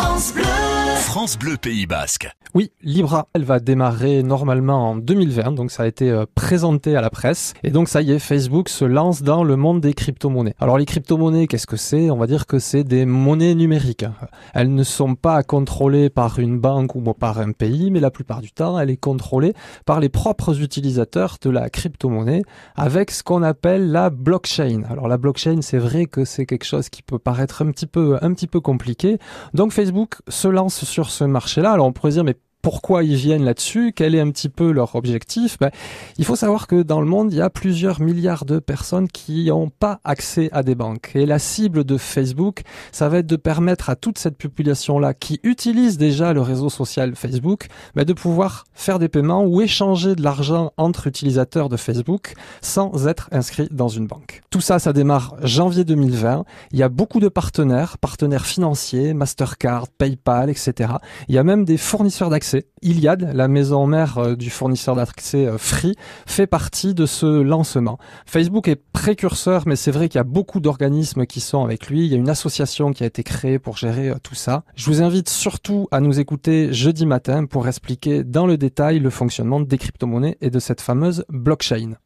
France Bleu. France Bleu Pays Basque. Oui, Libra, elle va démarrer normalement en 2020, donc ça a été euh, présenté à la presse. Et donc ça y est, Facebook se lance dans le monde des crypto-monnaies. Alors les crypto-monnaies, qu'est-ce que c'est? On va dire que c'est des monnaies numériques. Elles ne sont pas contrôlées par une banque ou par un pays, mais la plupart du temps, elle est contrôlée par les propres utilisateurs de la crypto-monnaie avec ce qu'on appelle la blockchain. Alors la blockchain, c'est vrai que c'est quelque chose qui peut paraître un petit peu, un petit peu compliqué. Donc Facebook se lance sur ce marché-là. Alors on pourrait dire, mais pourquoi ils viennent là-dessus, quel est un petit peu leur objectif. Ben, il faut savoir que dans le monde, il y a plusieurs milliards de personnes qui n'ont pas accès à des banques. Et la cible de Facebook, ça va être de permettre à toute cette population-là qui utilise déjà le réseau social Facebook, ben, de pouvoir faire des paiements ou échanger de l'argent entre utilisateurs de Facebook sans être inscrit dans une banque. Tout ça, ça démarre janvier 2020. Il y a beaucoup de partenaires, partenaires financiers, Mastercard, PayPal, etc. Il y a même des fournisseurs d'accès Iliad, la maison mère euh, du fournisseur d'accès euh, Free, fait partie de ce lancement. Facebook est précurseur, mais c'est vrai qu'il y a beaucoup d'organismes qui sont avec lui. Il y a une association qui a été créée pour gérer euh, tout ça. Je vous invite surtout à nous écouter jeudi matin pour expliquer dans le détail le fonctionnement des crypto-monnaies et de cette fameuse blockchain.